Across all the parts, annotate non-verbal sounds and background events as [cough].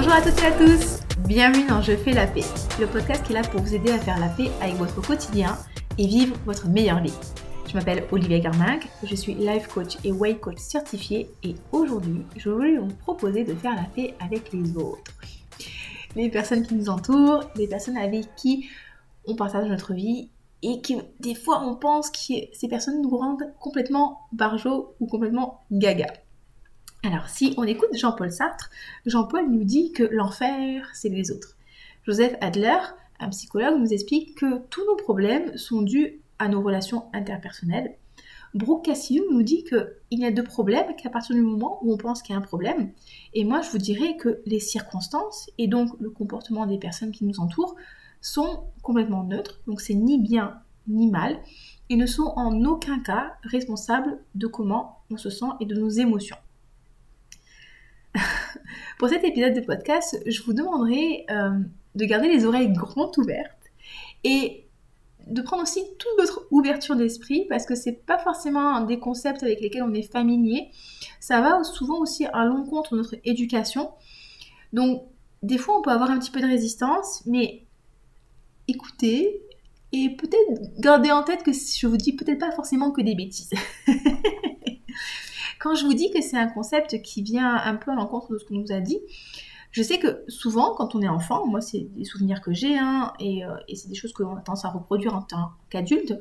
Bonjour à toutes et à tous, bienvenue dans Je fais la paix, le podcast qui est là pour vous aider à faire la paix avec votre quotidien et vivre votre meilleure vie. Je m'appelle Olivia Garminck, je suis life coach et way coach certifié et aujourd'hui je voulais vous proposer de faire la paix avec les autres. Les personnes qui nous entourent, les personnes avec qui on partage notre vie et que des fois on pense que ces personnes nous rendent complètement barjots ou complètement gaga. Alors, si on écoute Jean-Paul Sartre, Jean-Paul nous dit que l'enfer, c'est les autres. Joseph Adler, un psychologue, nous explique que tous nos problèmes sont dus à nos relations interpersonnelles. Brooke Cassillon nous dit qu'il n'y a de problème qu'à partir du moment où on pense qu'il y a un problème. Et moi, je vous dirais que les circonstances et donc le comportement des personnes qui nous entourent sont complètement neutres, donc c'est ni bien ni mal, et ne sont en aucun cas responsables de comment on se sent et de nos émotions. [laughs] Pour cet épisode de podcast, je vous demanderai euh, de garder les oreilles grandes ouvertes et de prendre aussi toute votre ouverture d'esprit parce que c'est pas forcément des concepts avec lesquels on est familier. Ça va souvent aussi à l'encontre de notre éducation. Donc, des fois, on peut avoir un petit peu de résistance, mais écoutez et peut-être garder en tête que je vous dis peut-être pas forcément que des bêtises. [laughs] Quand je vous dis que c'est un concept qui vient un peu à l'encontre de ce qu'on nous a dit, je sais que souvent, quand on est enfant, moi, c'est des souvenirs que j'ai, hein, et, euh, et c'est des choses qu'on a tendance à reproduire en tant qu'adulte.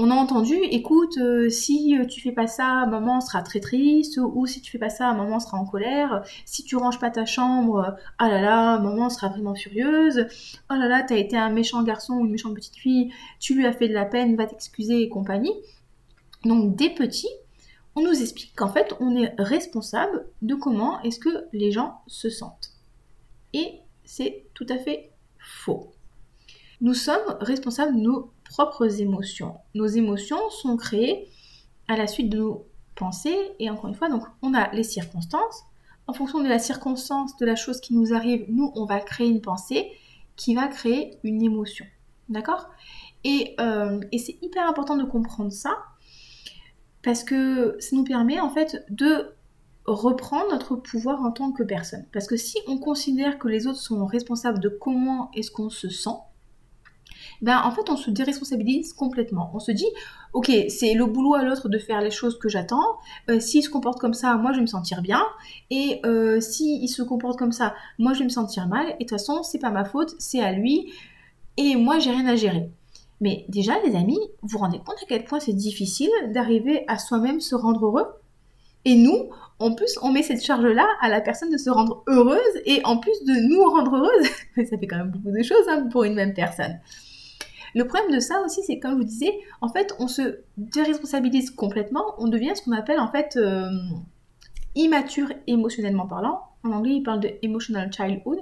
On a entendu, écoute, euh, si tu fais pas ça, maman sera très triste, ou si tu fais pas ça, maman sera en colère. Si tu ranges pas ta chambre, ah là là, maman sera vraiment furieuse. Oh là là, t'as été un méchant garçon ou une méchante petite fille, tu lui as fait de la peine, va t'excuser et compagnie. Donc, des petits, on nous explique qu'en fait, on est responsable de comment est-ce que les gens se sentent. Et c'est tout à fait faux. Nous sommes responsables de nos propres émotions. Nos émotions sont créées à la suite de nos pensées et encore une fois, donc on a les circonstances. En fonction de la circonstance, de la chose qui nous arrive, nous, on va créer une pensée qui va créer une émotion. D'accord? Et, euh, et c'est hyper important de comprendre ça parce que ça nous permet en fait de reprendre notre pouvoir en tant que personne. Parce que si on considère que les autres sont responsables de comment est-ce qu'on se sent, ben en fait on se déresponsabilise complètement. On se dit, ok, c'est le boulot à l'autre de faire les choses que j'attends. Euh, s'il se comporte comme ça, moi je vais me sentir bien. Et euh, s'il se comporte comme ça, moi je vais me sentir mal. Et de toute façon, c'est pas ma faute, c'est à lui. Et moi j'ai rien à gérer. Mais déjà, les amis, vous vous rendez compte à quel point c'est difficile d'arriver à soi-même se rendre heureux? Et nous, en plus, on met cette charge-là à la personne de se rendre heureuse et en plus de nous rendre heureuse. [laughs] ça fait quand même beaucoup de choses hein, pour une même personne. Le problème de ça aussi, c'est comme je vous disais, en fait, on se déresponsabilise complètement, on devient ce qu'on appelle en fait euh, immature émotionnellement parlant. En anglais, il parle de emotional childhood.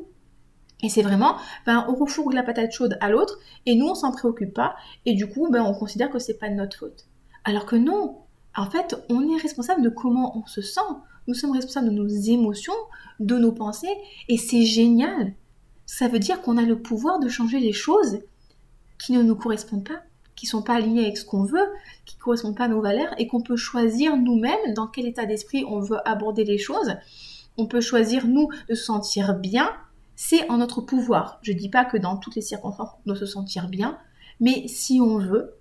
Et c'est vraiment, ben, on refourgue la patate chaude à l'autre et nous on s'en préoccupe pas et du coup ben, on considère que c'est pas de notre faute. Alors que non, en fait on est responsable de comment on se sent, nous sommes responsables de nos émotions, de nos pensées et c'est génial. Ça veut dire qu'on a le pouvoir de changer les choses qui ne nous correspondent pas, qui sont pas alignées avec ce qu'on veut, qui correspondent pas à nos valeurs et qu'on peut choisir nous-mêmes dans quel état d'esprit on veut aborder les choses. On peut choisir nous de se sentir bien c'est en notre pouvoir. Je ne dis pas que dans toutes les circonstances, on doit se sentir bien, mais si on veut,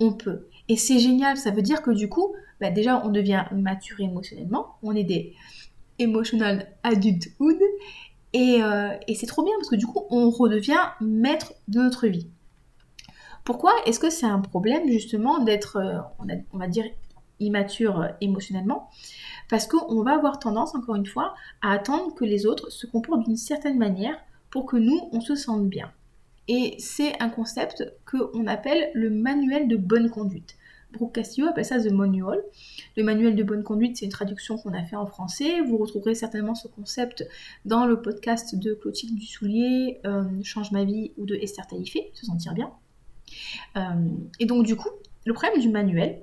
on peut. Et c'est génial, ça veut dire que du coup, bah, déjà, on devient mature émotionnellement, on est des emotional adulthood, et, euh, et c'est trop bien parce que du coup, on redevient maître de notre vie. Pourquoi est-ce que c'est un problème justement d'être, euh, on, va dire, immature euh, émotionnellement? Parce qu'on va avoir tendance, encore une fois, à attendre que les autres se comportent d'une certaine manière pour que nous, on se sente bien. Et c'est un concept qu'on appelle le manuel de bonne conduite. Brooke Castillo appelle ça The Manual. Le manuel de bonne conduite, c'est une traduction qu'on a fait en français. Vous retrouverez certainement ce concept dans le podcast de Clotilde Dussoulier, euh, Change ma vie, ou de Esther Taïfé, se sentir bien. Euh, et donc du coup, le problème du manuel,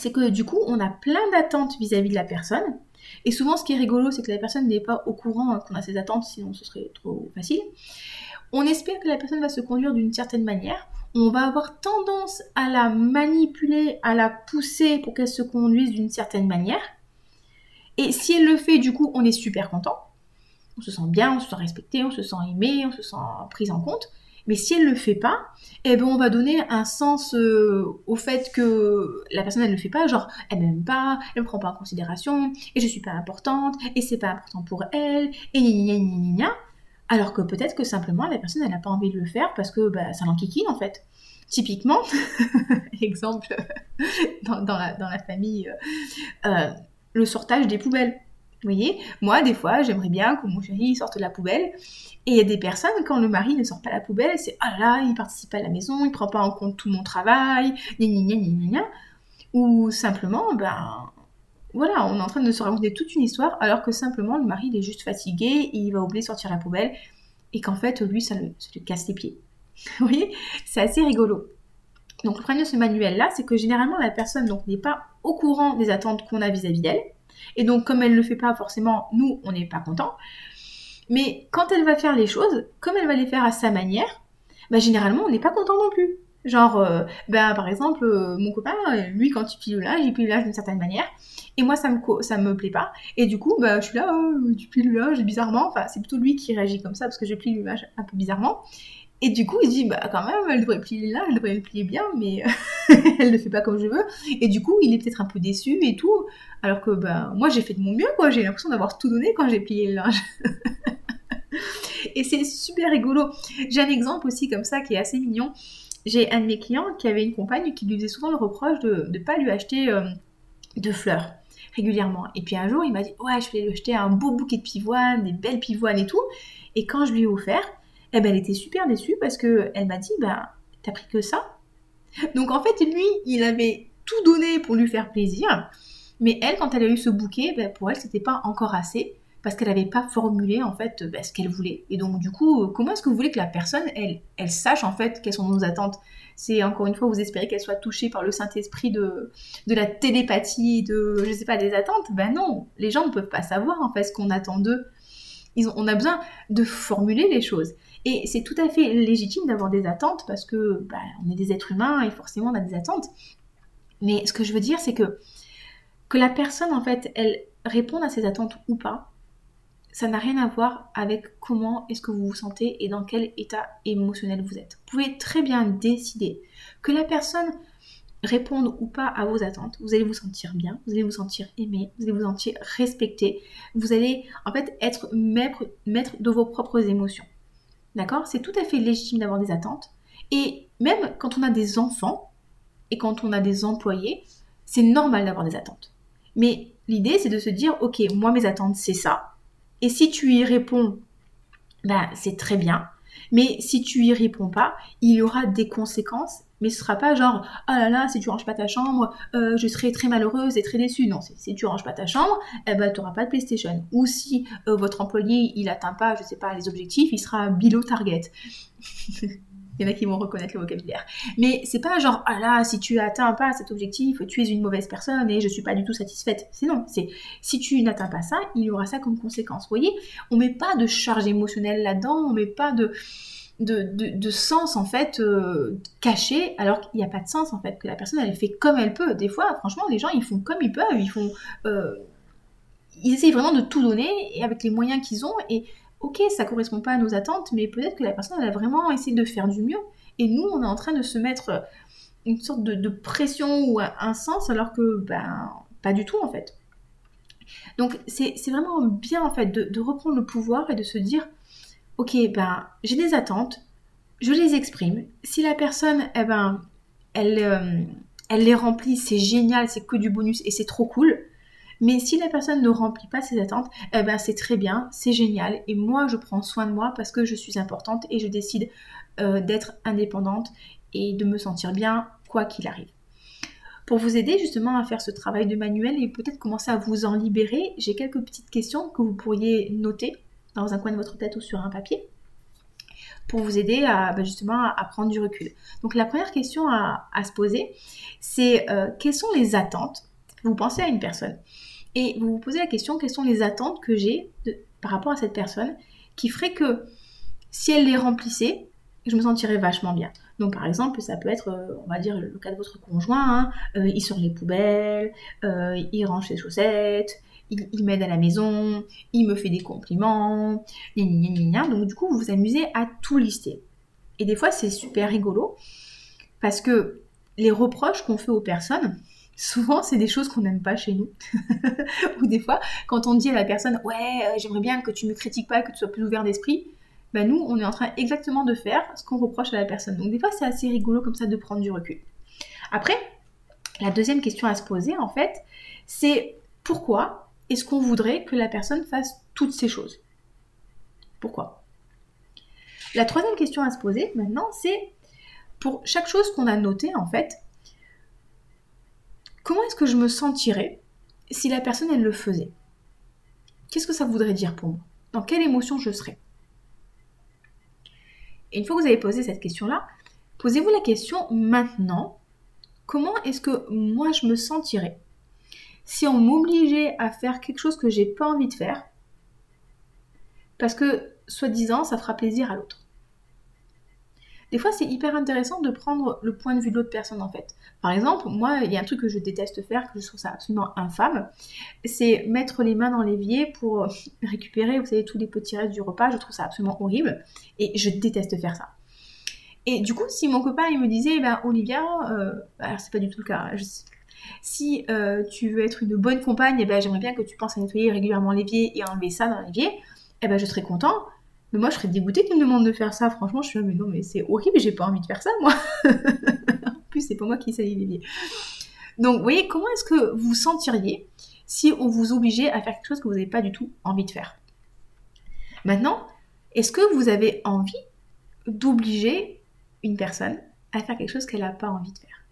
c'est que du coup, on a plein d'attentes vis-à-vis de la personne. Et souvent, ce qui est rigolo, c'est que la personne n'est pas au courant qu'on a ces attentes, sinon ce serait trop facile. On espère que la personne va se conduire d'une certaine manière. On va avoir tendance à la manipuler, à la pousser pour qu'elle se conduise d'une certaine manière. Et si elle le fait, du coup, on est super content. on se sent bien, on se sent respecté, on se sent aimé, on se sent pris en compte. Mais si elle ne le fait pas, eh ben on va donner un sens euh, au fait que la personne elle ne le fait pas, genre elle m'aime pas, elle me prend pas en considération, et je suis pas importante, et c'est pas important pour elle, et gna gna gna gna alors que peut-être que simplement la personne elle n'a pas envie de le faire parce que bah, ça l'enquiquine en fait. Typiquement, [laughs] exemple [laughs] dans, la, famille, euh, euh, le sortage des poubelles. Vous voyez, moi, des fois, j'aimerais bien que mon chéri sorte de la poubelle. Et il y a des personnes, quand le mari ne sort pas la poubelle, c'est ah là, il participe pas à la maison, il prend pas en compte tout mon travail, gna gna gna gna Ou simplement, ben, voilà, on est en train de se raconter toute une histoire, alors que simplement, le mari, il est juste fatigué, il va oublier de sortir la poubelle, et qu'en fait, lui, ça, lui casse les pieds. [laughs] Vous voyez C'est assez rigolo. Donc, le problème de ce manuel-là, c'est que généralement, la personne n'est pas au courant des attentes qu'on a vis-à-vis d'elle. Et donc, comme elle ne le fait pas forcément, nous, on n'est pas content. Mais quand elle va faire les choses, comme elle va les faire à sa manière, bah, généralement, on n'est pas content non plus. Genre, euh, bah, par exemple, euh, mon copain, lui, quand il pile le linge, il pile le linge d'une certaine manière. Et moi, ça me, ça me plaît pas. Et du coup, bah, je suis là, oh, tu piles le bizarrement. Enfin, c'est plutôt lui qui réagit comme ça parce que je plie le linge un peu bizarrement. Et du coup, il dit, bah quand même, elle devrait plier là, elle devrait le plier bien, mais [laughs] elle ne fait pas comme je veux. Et du coup, il est peut-être un peu déçu et tout. Alors que, bah, moi, j'ai fait de mon mieux, quoi. J'ai l'impression d'avoir tout donné quand j'ai plié le linge. [laughs] et c'est super rigolo. J'ai un exemple aussi comme ça qui est assez mignon. J'ai un de mes clients qui avait une compagne qui lui faisait souvent le reproche de ne pas lui acheter euh, de fleurs régulièrement. Et puis un jour, il m'a dit, ouais, je vais lui acheter un beau bouquet de pivoines, des belles pivoines et tout. Et quand je lui ai offert, eh ben, elle était super déçue parce que elle m'a dit, bah, t'as pris que ça Donc en fait, lui, il avait tout donné pour lui faire plaisir, mais elle, quand elle a eu ce bouquet, ben, pour elle, c'était pas encore assez parce qu'elle n'avait pas formulé en fait ben, ce qu'elle voulait. Et donc du coup, comment est-ce que vous voulez que la personne, elle, elle sache en fait quelles sont nos attentes? C'est encore une fois, vous espérez qu'elle soit touchée par le Saint-Esprit de, de la télépathie, de je sais pas des attentes? Ben non, les gens ne peuvent pas savoir en ce qu'on attend d'eux. Ils on a besoin de formuler les choses. Et c'est tout à fait légitime d'avoir des attentes parce que bah, on est des êtres humains et forcément on a des attentes. Mais ce que je veux dire, c'est que que la personne, en fait, elle réponde à ses attentes ou pas, ça n'a rien à voir avec comment est-ce que vous vous sentez et dans quel état émotionnel vous êtes. Vous pouvez très bien décider que la personne réponde ou pas à vos attentes, vous allez vous sentir bien, vous allez vous sentir aimé, vous allez vous sentir respecté, vous allez en fait être maître, maître de vos propres émotions. D'accord? C'est tout à fait légitime d'avoir des attentes. Et même quand on a des enfants et quand on a des employés, c'est normal d'avoir des attentes. Mais l'idée, c'est de se dire, ok, moi, mes attentes, c'est ça. Et si tu y réponds, ben, c'est très bien. Mais si tu y réponds pas, il y aura des conséquences mais ce sera pas genre ah là là si tu ranges pas ta chambre euh, je serai très malheureuse et très déçue. Non si tu ranges pas ta chambre eh ben tu n'auras pas de PlayStation. Ou si euh, votre employé il atteint pas je sais pas les objectifs il sera below target [laughs] il y en a qui vont reconnaître le vocabulaire. Mais c'est pas genre ah là si tu atteins pas cet objectif tu es une mauvaise personne et je suis pas du tout satisfaite. C'est non c'est si tu n'atteins pas ça il y aura ça comme conséquence. Vous voyez on met pas de charge émotionnelle là-dedans on met pas de de, sens en fait euh, caché alors qu'il n'y a pas de sens en fait que la personne elle fait comme elle peut. Des fois franchement les gens ils font comme ils peuvent ils font euh, ils essayent vraiment de tout donner et avec les moyens qu'ils ont et ok ça correspond pas à nos attentes mais peut-être que la personne elle a vraiment essayé de faire du mieux et nous on est en train de se mettre une sorte de, pression ou un, sens alors que ben pas du tout en fait donc c'est vraiment bien en fait de reprendre le pouvoir et de se dire ok, ben, j'ai des attentes, je les exprime. Si la personne, eh ben, elle, euh, elle les remplit, c'est génial, c'est que du bonus et c'est trop cool. Mais si la personne ne remplit pas ses attentes, eh ben, c'est très bien, c'est génial. Et moi, je prends soin de moi parce que je suis importante et je décide euh, d'être indépendante et de me sentir bien quoi qu'il arrive. Pour vous aider justement à faire ce travail de manuel et peut-être commencer à vous en libérer, j'ai quelques petites questions que vous pourriez noter dans un coin de votre tête ou sur un papier pour vous aider à bah, justement à, prendre du recul. Donc la première question à, se poser, c'est euh, quelles sont les attentes Vous pensez à une personne et vous vous posez la question quelles sont les attentes que j'ai par rapport à cette personne qui ferait que si elle les remplissait, je me sentirais vachement bien. Donc par exemple, ça peut être, euh, on va dire, le cas de votre conjoint, hein, euh, il sort les poubelles, il range ses chaussettes, il, m'aide à la maison, il me fait des compliments, donc du coup vous vous amusez à tout lister. Et des fois c'est super rigolo parce que les reproches qu'on fait aux personnes, souvent c'est des choses qu'on n'aime pas chez nous. [laughs] Ou des fois, quand on dit à la personne Ouais, euh, j'aimerais bien que tu me critiques pas, que tu sois plus ouvert d'esprit, ben nous, on est en train exactement de faire ce qu'on reproche à la personne. Donc des fois, c'est assez rigolo comme ça de prendre du recul. Après, la deuxième question à se poser, en fait, c'est pourquoi est-ce qu'on voudrait que la personne fasse toutes ces choses? Pourquoi? La troisième question à se poser maintenant, c'est pour chaque chose qu'on a notée, en fait, comment est-ce que je me sentirais si la personne, elle le faisait? Qu'est-ce que ça voudrait dire pour moi? Dans quelle émotion je serais? Et une fois que vous avez posé cette question-là, posez-vous la question maintenant, comment est-ce que moi je me sentirais? Si on m'obligeait à faire quelque chose que j'ai pas envie de faire parce que soi-disant ça fera plaisir à l'autre des fois, c'est hyper intéressant de prendre le point de vue de l'autre personne, en fait. Par exemple, moi, il y a un truc que je déteste faire, que je trouve ça absolument infâme, c'est mettre les mains dans l'évier pour [laughs] récupérer, vous savez, tous les petits restes du repas. Je trouve ça absolument horrible et je déteste faire ça. Et du coup, si mon copain, il me disait, eh ben, Olivia, euh, alors c'est pas du tout le cas, si euh, tu veux être une bonne compagne, eh ben, j'aimerais bien que tu penses à nettoyer régulièrement l'évier et enlever ça dans l'évier, eh ben, je serais content mais moi, je serais dégoûtée qu'il me demande de faire ça. Franchement, je suis là, mais non, mais c'est horrible, j'ai pas envie de faire ça, moi. [laughs] en plus, c'est pas moi qui salis les. Donc, vous voyez, comment est-ce que vous sentiriez si on vous obligeait à faire quelque chose que vous n'avez pas du tout envie de faire? Maintenant, est-ce que vous avez envie d'obliger une personne à faire quelque chose qu'elle n'a pas envie de faire?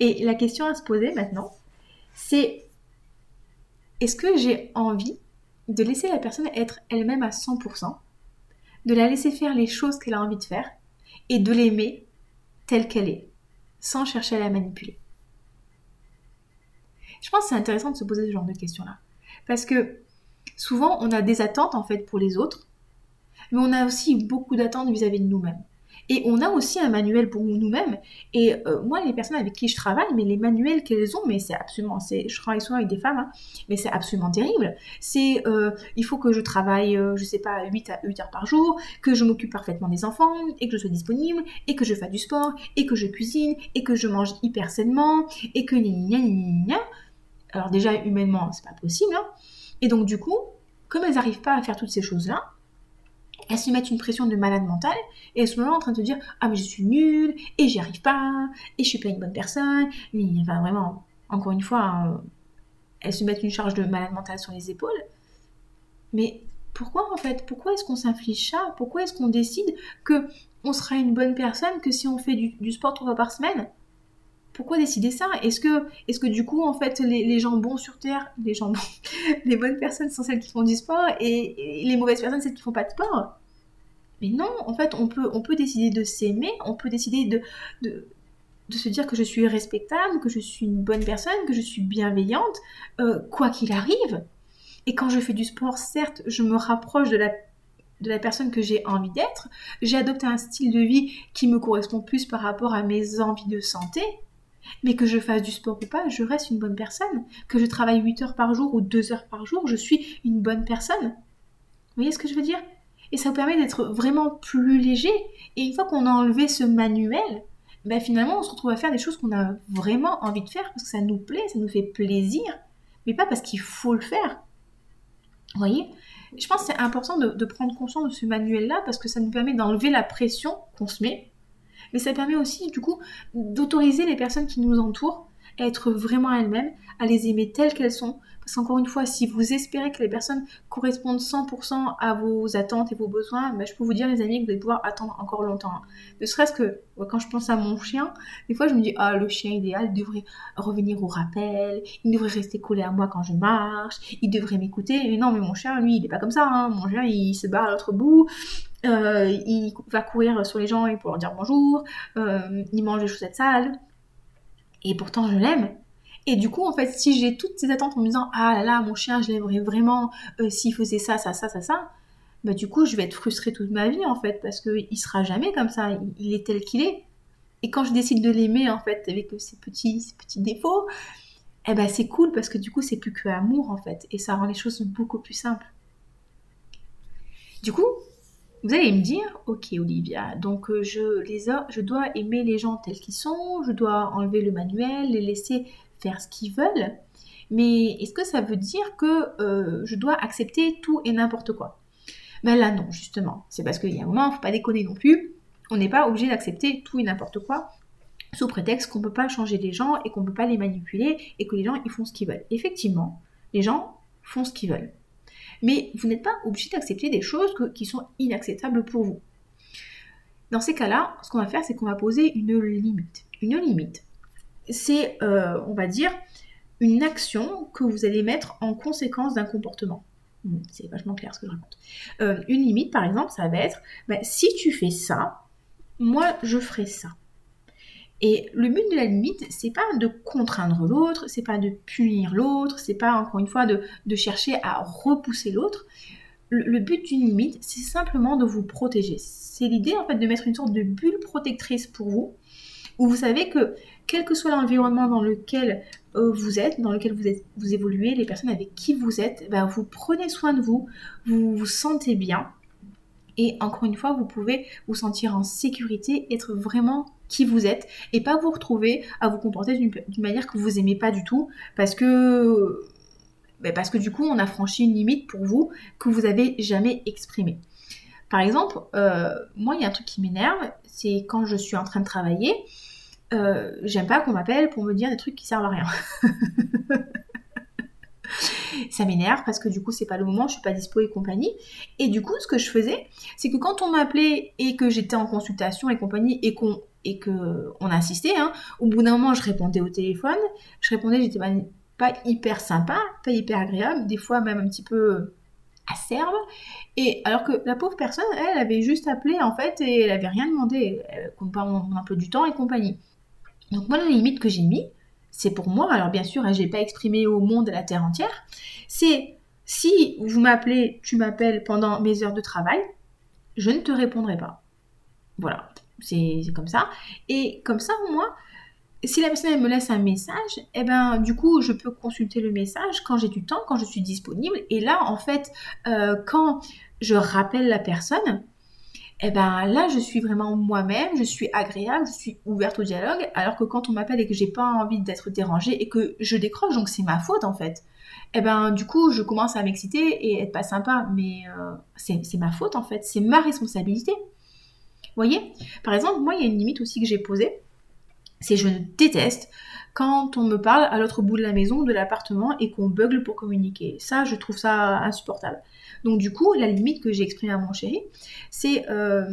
Et la question à se poser maintenant, c'est est-ce que j'ai envie de laisser la personne être elle-même à 100%, de la laisser faire les choses qu'elle a envie de faire et de l'aimer telle qu'elle est, sans chercher à la manipuler. Je pense que c'est intéressant de se poser ce genre de questions-là. Parce que souvent, on a des attentes en fait pour les autres, mais on a aussi beaucoup d'attentes vis-à-vis de nous-mêmes. Et on a aussi un manuel pour nous-mêmes. Et euh, moi, les personnes avec qui je travaille, mais les manuels qu'elles ont, mais c'est absolument, c'est, je travaille souvent avec des femmes, hein, mais c'est absolument terrible. C'est, euh, il faut que je travaille, euh, je sais pas, 8 à 8 heures par jour, que je m'occupe parfaitement des enfants, et que je sois disponible, et que je fasse du sport, et que je cuisine, et que je mange hyper sainement, et que gna Alors déjà, humainement, c'est pas possible. Hein. Et donc du coup, comme elles n'arrivent pas à faire toutes ces choses-là, elles se mettent une pression de malade mentale et elles sont en train de te dire ah mais je suis nulle et j'y arrive pas et je suis pas une bonne personne. Mais enfin vraiment encore une fois euh, elles se mettent une charge de malade mentale sur les épaules. Mais pourquoi en fait? Pourquoi est-ce qu'on s'inflige ça? Pourquoi est-ce qu'on décide que on sera une bonne personne que si on fait du, sport trois fois par semaine? Pourquoi décider ça? Est-ce que, est que du coup, en fait, les, gens bons sur Terre, les gens [laughs] les bonnes personnes sont celles qui font du sport et, les mauvaises personnes, celles qui font pas de sport? Mais non, en fait, on peut, on peut décider de s'aimer, on peut décider de, de, se dire que je suis respectable, que je suis une bonne personne, que je suis bienveillante, euh, quoi qu'il arrive. Et quand je fais du sport, certes, je me rapproche de la, de la personne que j'ai envie d'être. J'ai adopté un style de vie qui me correspond plus par rapport à mes envies de santé. Mais que je fasse du sport ou pas, je reste une bonne personne. Que je travaille 8 heures par jour ou 2 heures par jour, je suis une bonne personne. Vous voyez ce que je veux dire? Et ça vous permet d'être vraiment plus léger. Et une fois qu'on a enlevé ce manuel, ben finalement on se retrouve à faire des choses qu'on a vraiment envie de faire parce que ça nous plaît, ça nous fait plaisir, mais pas parce qu'il faut le faire. Vous voyez? Je pense que c'est important de, de, prendre conscience de ce manuel-là parce que ça nous permet d'enlever la pression qu'on se met, mais ça permet aussi du coup d'autoriser les personnes qui nous entourent à être vraiment elles-mêmes, à les aimer telles qu'elles sont, parce qu'encore une fois, si vous espérez que les personnes correspondent 100% à vos attentes et vos besoins, ben, je peux vous dire, les amis, que vous allez pouvoir attendre encore longtemps. Ne serait-ce que quand je pense à mon chien, des fois je me dis, ah, le chien idéal devrait revenir au rappel, il devrait rester collé à moi quand je marche, il devrait m'écouter. Mais non, mais mon chien, lui, il est pas comme ça. Hein. Mon chien, il se bat à l'autre bout. Euh, il va courir sur les gens et pour leur dire bonjour, euh, il mange des chaussettes sales, et pourtant je l'aime, et du coup, en fait, si j'ai toutes ces attentes en me disant ah là là, mon chien, je l'aimerais vraiment euh, s'il faisait ça, ça, ça, ça, ça, bah du coup, je vais être frustrée toute ma vie en fait parce qu'il sera jamais comme ça. Il, est tel qu'il est. Et quand je décide de l'aimer en fait avec ses petits, ses petits défauts, eh ben c'est cool parce que du coup c'est plus que amour en fait et ça rend les choses beaucoup plus simples. Du coup, vous allez me dire, ok Olivia, donc euh, je, dois aimer les gens tels qu'ils sont, je dois enlever le manuel, les laisser faire ce qu'ils veulent, mais est-ce que ça veut dire que euh, je dois accepter tout et n'importe quoi? Ben là non, justement, c'est parce qu'il y a un moment, il ne faut pas déconner non plus, on n'est pas obligé d'accepter tout et n'importe quoi, sous prétexte qu'on ne peut pas changer les gens et qu'on ne peut pas les manipuler et que les gens ils font ce qu'ils veulent. Effectivement, les gens font ce qu'ils veulent. Mais vous n'êtes pas obligé d'accepter des choses qui sont inacceptables pour vous. Dans ces cas-là, ce qu'on va faire, c'est qu'on va poser une limite. Une limite, c'est, euh, on va dire, une action que vous allez mettre en conséquence d'un comportement. Hmm, c'est vachement clair ce que je raconte. Euh, une limite, par exemple, ça va être, bah, si tu fais ça, moi, je ferai ça. Et le but de la limite, c'est pas de contraindre l'autre, c'est pas de punir l'autre, c'est pas encore une fois de, chercher à repousser l'autre. Le, but d'une limite, c'est simplement de vous protéger. C'est l'idée en fait de mettre une sorte de bulle protectrice pour vous, où vous savez que quel que soit l'environnement dans lequel euh, vous êtes, dans lequel vous, évoluez, les personnes avec qui vous êtes, ben, vous prenez soin de vous, vous vous sentez bien, et encore une fois, vous pouvez vous sentir en sécurité, être vraiment qui vous êtes et pas vous retrouver à vous comporter d'une manière que vous aimez pas du tout parce que ben parce que du coup on a franchi une limite pour vous que vous avez jamais exprimée. Par exemple, euh, moi il y a un truc qui m'énerve, c'est quand je suis en train de travailler, euh, j'aime pas qu'on m'appelle pour me dire des trucs qui servent à rien. [laughs] ça m'énerve parce que du coup c'est pas le moment, je suis pas dispo et compagnie. Et du coup ce que je faisais, c'est que quand on m'appelait et que j'étais en consultation et compagnie et qu'on et que on insistait, hein, au bout d'un moment je répondais au téléphone, je répondais, j'étais pas, hyper sympa, pas hyper agréable, des fois même un petit peu acerbe. Et alors que la pauvre personne, elle avait juste appelé en fait et elle avait rien demandé, comme pas un peu du temps et compagnie. Donc moi la limite que j'ai mis, c'est pour moi, alors bien sûr, hein, je n'ai pas exprimé au monde à la terre entière, c'est si vous m'appelez, tu m'appelles pendant mes heures de travail, je ne te répondrai pas. Voilà, c'est comme ça. Et comme ça, moi, si la personne me laisse un message, eh ben du coup je peux consulter le message quand j'ai du temps, quand je suis disponible. Et là en fait, euh, quand je rappelle la personne, eh ben là je suis vraiment moi-même, je suis agréable, je suis ouverte au dialogue, alors que quand on m'appelle et que j'ai pas envie d'être dérangée et que je décroche, donc c'est ma faute en fait. Eh ben du coup je commence à m'exciter et être pas sympa, mais euh, c'est ma faute en fait, c'est ma responsabilité. Vous voyez? Par exemple, moi il y a une limite aussi que j'ai posée, c'est je déteste quand on me parle à l'autre bout de la maison, de l'appartement et qu'on bugle pour communiquer. Ça, je trouve ça insupportable. Donc du coup, la limite que j'ai exprimée à mon chéri, c'est euh,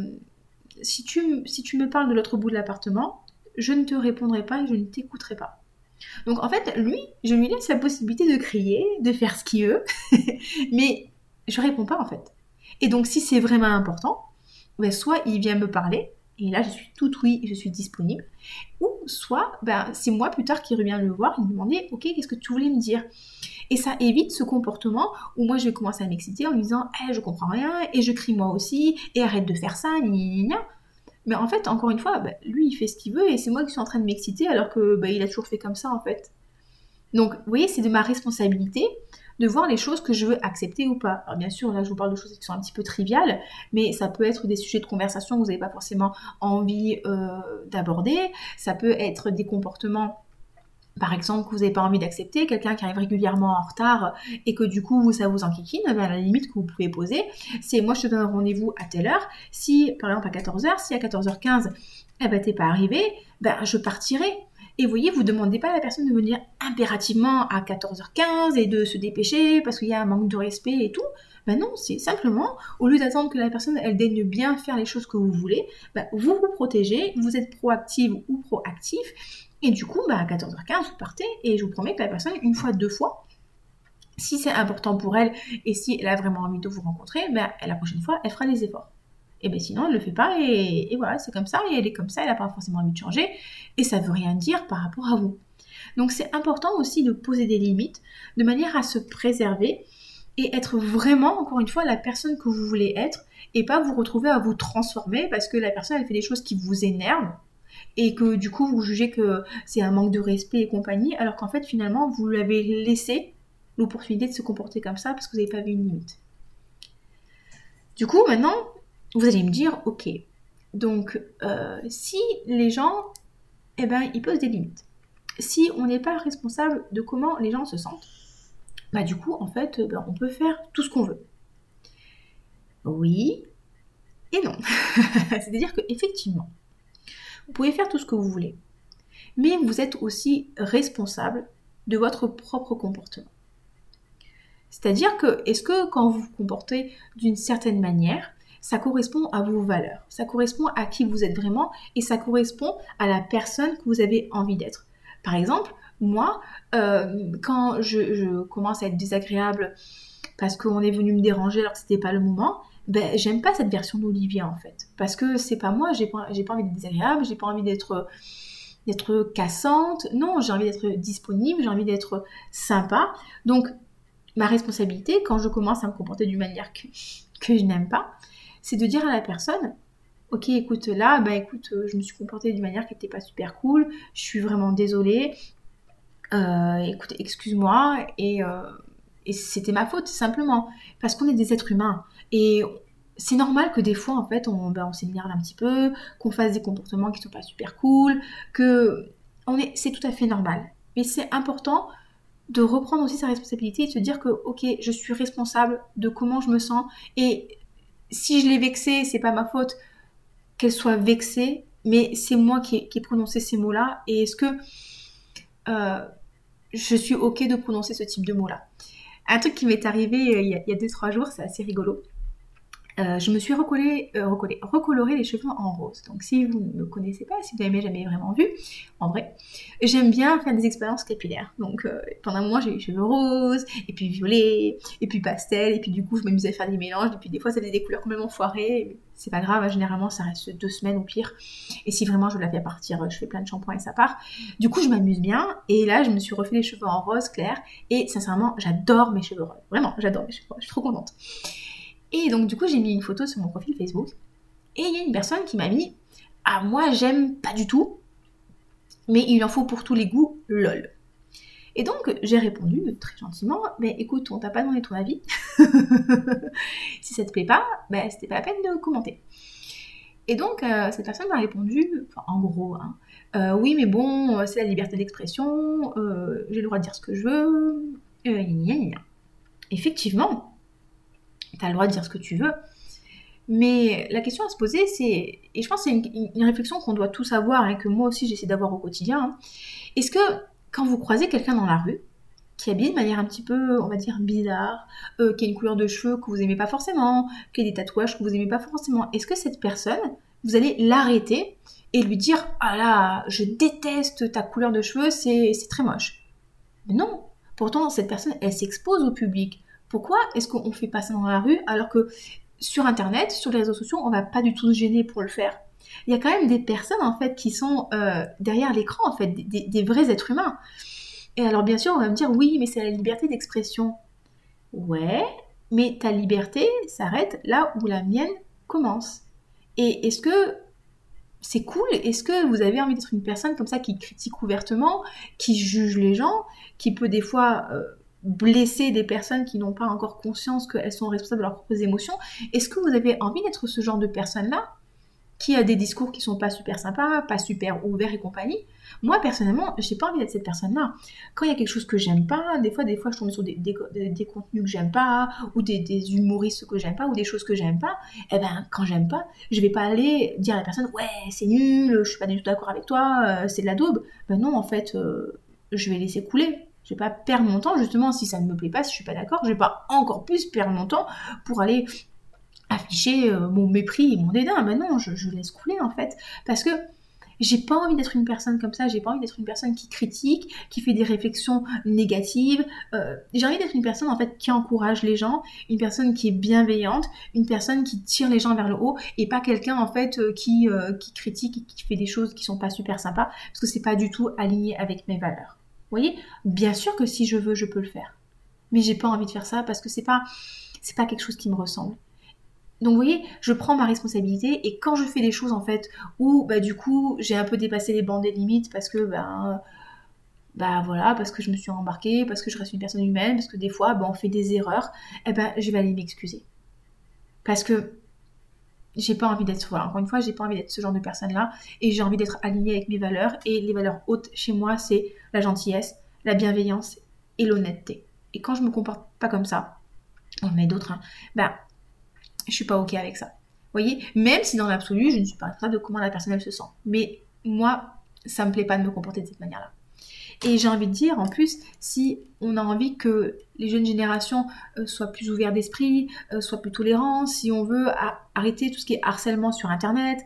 si, tu, me parles de l'autre bout de l'appartement, je ne te répondrai pas et je ne t'écouterai pas. Donc en fait, lui, je lui laisse la possibilité de crier, de faire ce qu'il veut, [laughs] mais je réponds pas en fait. Et donc si c'est vraiment important, ben, soit il vient me parler, et là je suis tout oui, je suis disponible, ou soit ben, c'est moi plus tard qui revient le voir et me demander, ok, qu'est-ce que tu voulais me dire? Et ça évite ce comportement où moi je vais commencer à m'exciter en me disant eh, je comprends rien et je crie moi aussi et arrête de faire ça, ni Mais en fait, encore une fois, bah, lui il fait ce qu'il veut et c'est moi qui suis en train de m'exciter alors que bah, il a toujours fait comme ça en fait. Donc vous voyez, c'est de ma responsabilité de voir les choses que je veux accepter ou pas. Alors bien sûr, là je vous parle de choses qui sont un petit peu triviales, mais ça peut être des sujets de conversation que vous n'avez pas forcément envie euh, d'aborder, ça peut être des comportements par exemple, que vous n'avez pas envie d'accepter, quelqu'un qui arrive régulièrement en retard et que du coup ça vous enquiquine, ben, la limite que vous pouvez poser, c'est moi je te donne rendez-vous à telle heure, si par exemple à 14h, si à 14h15, eh ben t'es pas arrivé, ben je partirai. Et vous voyez, vous demandez pas à la personne de venir impérativement à 14h15 et de se dépêcher parce qu'il y a un manque de respect et tout. Ben non, c'est simplement, au lieu d'attendre que la personne elle daigne bien faire les choses que vous voulez, ben vous vous protégez, vous êtes proactive ou proactif et du coup, bah, à 14h15, vous partez et je vous promets que la personne, une fois, deux fois, si c'est important pour elle et si elle a vraiment envie de vous rencontrer, bah, la prochaine fois, elle fera les efforts. Et bien sinon, elle ne le fait pas et, voilà, c'est comme ça et elle est comme ça, elle n'a pas forcément envie de changer et ça ne veut rien dire par rapport à vous. Donc c'est important aussi de poser des limites de manière à se préserver et être vraiment, encore une fois, la personne que vous voulez être et pas vous retrouver à vous transformer parce que la personne, elle fait des choses qui vous énervent et que du coup vous jugez que c'est un manque de respect et compagnie, alors qu'en fait finalement vous lui avez laissé l'opportunité de se comporter comme ça parce que vous n'avez pas vu une limite. Du coup maintenant vous allez me dire ok donc euh, si les gens eh ben ils posent des limites, si on n'est pas responsable de comment les gens se sentent, bah du coup en fait ben, on peut faire tout ce qu'on veut. Oui et non. [laughs] C'est-à-dire que effectivement vous pouvez faire tout ce que vous voulez. Mais vous êtes aussi responsable de votre propre comportement. C'est-à-dire que, est-ce que quand vous vous comportez d'une certaine manière, ça correspond à vos valeurs, ça correspond à qui vous êtes vraiment et ça correspond à la personne que vous avez envie d'être. Par exemple, moi, euh, quand je, commence à être désagréable parce qu'on est venu me déranger alors que c'était pas le moment, ben, j'aime pas cette version d'Olivier en fait. Parce que c'est pas moi, j'ai pas, pas envie d'être désagréable, j'ai pas envie d'être d'être cassante. Non, j'ai envie d'être disponible, j'ai envie d'être sympa. Donc, ma responsabilité, quand je commence à me comporter d'une manière que, que je n'aime pas, c'est de dire à la personne, ok, écoute, là, bah écoute, je me suis comportée d'une manière qui n'était pas super cool, je suis vraiment désolée, euh, écoute, excuse-moi, et, euh, et c'était ma faute, simplement, parce qu'on est des êtres humains. Et c'est normal que des fois, en fait, on, ben, on s'énerve un petit peu, qu'on fasse des comportements qui sont pas super cool, que est, c'est tout à fait normal. Mais c'est important de reprendre aussi sa responsabilité et de se dire que, ok, je suis responsable de comment je me sens et si je l'ai vexée, c'est pas ma faute qu'elle soit vexée, mais c'est moi qui ai, prononcé ces mots-là et est-ce que euh, je suis ok de prononcer ce type de mots-là? Un truc qui m'est arrivé euh, il y a 2-3 jours, c'est assez rigolo. Euh, je me suis recollé, euh, recoloré les cheveux en rose. Donc si vous ne me connaissez pas, si vous n'avez jamais vraiment vu, en vrai, j'aime bien faire des expériences capillaires. Donc euh, pendant un moment j'ai eu les cheveux roses, et puis violet, et puis pastel, et puis du coup je m'amusais à faire des mélanges, et puis des fois ça faisait des couleurs complètement foirées. C'est pas grave, généralement ça reste deux semaines au pire. Et si vraiment je la fais partir, je fais plein de shampoings et ça part. Du coup je m'amuse bien, et là je me suis refait les cheveux en rose clair, et sincèrement j'adore mes cheveux roses. Vraiment, j'adore mes cheveux roses, je suis trop contente. Et donc du coup j'ai mis une photo sur mon profil Facebook et il y a une personne qui m'a mis Ah moi j'aime pas du tout, mais il en faut pour tous les goûts, lol. Et donc j'ai répondu très gentiment, mais écoute, on t'a pas demandé ton avis. [laughs] si ça te plaît pas, ben c'était pas la peine de commenter. Et donc euh, cette personne m'a répondu, en gros, hein, euh, oui mais bon, c'est la liberté d'expression, euh, j'ai le droit de dire ce que je veux, Effectivement, tu as le droit de dire ce que tu veux. Mais la question à se poser, c'est, et je pense que c'est une, réflexion qu'on doit tous avoir et que moi aussi j'essaie d'avoir au quotidien, hein. est-ce que quand vous croisez quelqu'un dans la rue, qui habille de manière un petit peu, on va dire, bizarre, euh, qui a une couleur de cheveux que vous aimez pas forcément, qui a des tatouages que vous aimez pas forcément, est-ce que cette personne, vous allez l'arrêter et lui dire Ah là, je déteste ta couleur de cheveux, c'est très moche non Pourtant, cette personne, elle s'expose au public. Pourquoi est-ce qu'on fait pas ça dans la rue alors que sur Internet, sur les réseaux sociaux, on va pas du tout se gêner pour le faire? Il y a quand même des personnes en fait qui sont euh, derrière l'écran en fait, des, vrais êtres humains. Et alors bien sûr, on va me dire oui, mais c'est la liberté d'expression. Ouais, mais ta liberté s'arrête là où la mienne commence. Et est-ce que c'est cool? Est-ce que vous avez envie d'être une personne comme ça qui critique ouvertement, qui juge les gens, qui peut des fois euh, blesser des personnes qui n'ont pas encore conscience qu'elles sont responsables de leurs propres émotions. Est-ce que vous avez envie d'être ce genre de personne-là qui a des discours qui sont pas super sympas, pas super ouverts et compagnie? Moi personnellement, j'ai pas envie d'être cette personne-là. Quand il y a quelque chose que j'aime pas, des fois, des fois, je tombe sur des, des, contenus que j'aime pas, ou des, humoristes que j'aime pas, ou des choses que j'aime pas. Eh ben, quand j'aime pas, je vais pas aller dire à la personne, ouais, c'est nul, je suis pas du tout d'accord avec toi, euh, c'est de la daube. Ben non, en fait, euh, je vais laisser couler je vais pas perdre mon temps, justement, si ça ne me plaît pas, si je suis pas d'accord, je vais pas encore plus perdre mon temps pour aller afficher euh, mon mépris et mon dédain. Ben non, je, laisse couler en fait. Parce que j'ai pas envie d'être une personne comme ça, j'ai pas envie d'être une personne qui critique, qui fait des réflexions négatives. Euh, j'ai envie d'être une personne en fait qui encourage les gens, une personne qui est bienveillante, une personne qui tire les gens vers le haut et pas quelqu'un en fait euh, qui critique et qui fait des choses qui sont pas super sympas parce que c'est pas du tout aligné avec mes valeurs. Voyez Bien sûr que si je veux, je peux le faire. Mais j'ai pas envie de faire ça parce que c'est pas c'est pas quelque chose qui me ressemble. donc vous voyez, je prends ma responsabilité et quand je fais des choses en fait où bah du coup j'ai un peu dépassé les bandes des limites parce que ben bah voilà parce que je me suis embarquée, parce que je reste une personne humaine, parce que des fois bah, on fait des erreurs, et eh ben je vais aller m'excuser parce que j'ai pas envie d'être encore une fois j'ai pas envie d'être ce genre de personne là et j'ai envie d'être alignée avec mes valeurs et les valeurs hautes chez moi c'est la gentillesse, la bienveillance et l'honnêteté. Et quand je me comporte pas comme ça, on met d'autres, bah je suis pas ok avec ça. Vous voyez? Même si dans l'absolu, je ne suis pas train de comment la personne elle se sent. Mais moi, ça me plaît pas de me comporter de cette manière-là. Et j'ai envie de dire, en plus, si on a envie que les jeunes générations euh, soient plus ouvertes d'esprit, euh, soient plus tolérants, si on veut arrêter tout ce qui est harcèlement sur Internet,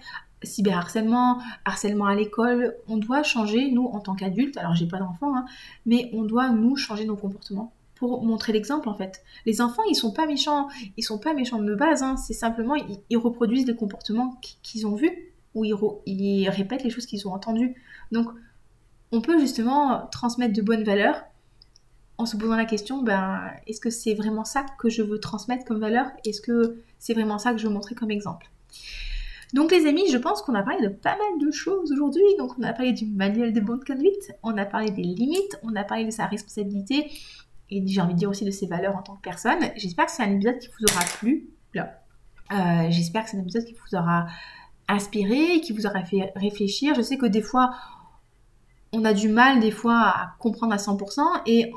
cyberharcèlement, harcèlement à l'école, on doit changer, nous, en tant qu'adultes, alors j'ai pas d'enfants, hein, mais on doit, nous, changer nos comportements pour montrer l'exemple en fait. Les enfants, ils sont pas méchants, ils sont pas méchants de base, hein. c'est simplement ils, reproduisent des comportements qu'ils ont vus ou ils, répètent les choses qu'ils ont entendues. Donc on peut justement transmettre de bonnes valeurs en se posant la question, ben, est-ce que c'est vraiment ça que je veux transmettre comme valeur? Est-ce que c'est vraiment ça que je veux montrer comme exemple? Donc les amis, je pense qu'on a parlé de pas mal de choses aujourd'hui. Donc on a parlé du manuel de bonne conduite, on a parlé des limites, on a parlé de sa responsabilité, et j'ai envie de dire aussi de ses valeurs en tant que personne. J'espère que c'est un épisode qui vous aura plu. Euh, J'espère que c'est un épisode qui vous aura inspiré, qui vous aura fait réfléchir. Je sais que des fois, on a du mal des fois à comprendre à 100% et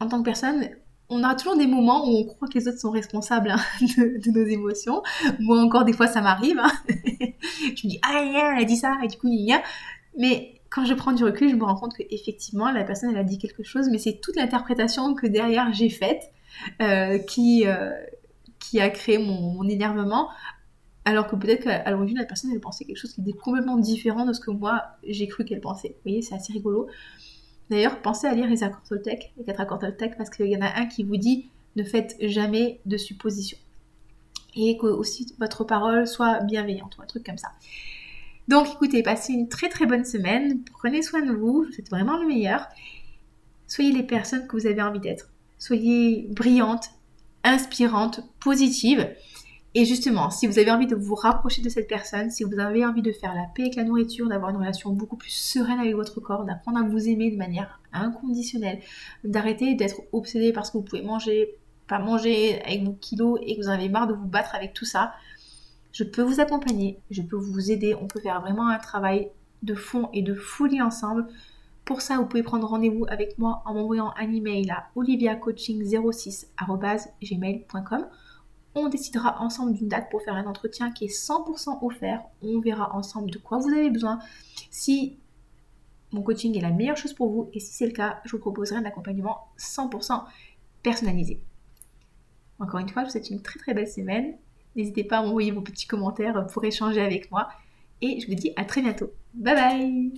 en tant que personne, on a toujours des moments où on croit que les autres sont responsables hein, [laughs] de, nos émotions. Moi encore, des fois, ça m'arrive. Hein. [laughs] je me dis, ah, elle a dit ça, et du coup, il. Mais quand je prends du recul, je me rends compte qu'effectivement, la personne, elle a dit quelque chose, mais c'est toute l'interprétation que derrière j'ai faite euh, qui, euh, qui a créé mon, énervement. Alors que peut-être qu'à l'origine, la personne, elle pensait quelque chose qui était complètement différent de ce que moi, j'ai cru qu'elle pensait. Vous voyez, c'est assez rigolo. D'ailleurs, pensez à lire les accords Toltec, les quatre accords Toltec, parce qu'il y en a un qui vous dit ne faites jamais de suppositions. Et que aussi votre parole soit bienveillante ou un truc comme ça. Donc écoutez, passez une très très bonne semaine, prenez soin de vous, vous souhaite vraiment le meilleur. Soyez les personnes que vous avez envie d'être. Soyez brillantes, inspirantes, positives. Et justement, si vous avez envie de vous rapprocher de cette personne, si vous avez envie de faire la paix avec la nourriture, d'avoir une relation beaucoup plus sereine avec votre corps, d'apprendre à vous aimer de manière inconditionnelle, d'arrêter d'être obsédé parce que vous pouvez manger, pas manger avec vos kilos et que vous avez marre de vous battre avec tout ça, je peux vous accompagner, je peux vous aider, on peut faire vraiment un travail de fond et de folie ensemble. Pour ça, vous pouvez prendre rendez-vous avec moi en m'envoyant un email à oliviacoaching06@gmail.com. On décidera ensemble d'une date pour faire un entretien qui est 100% offert. On verra ensemble de quoi vous avez besoin. Si mon coaching est la meilleure chose pour vous et si c'est le cas, je vous proposerai un accompagnement 100% personnalisé. Encore une fois, je vous souhaite une très très belle semaine N'hésitez pas à m'envoyer vos petits commentaires pour échanger avec moi. Et je vous dis à très bientôt. Bye bye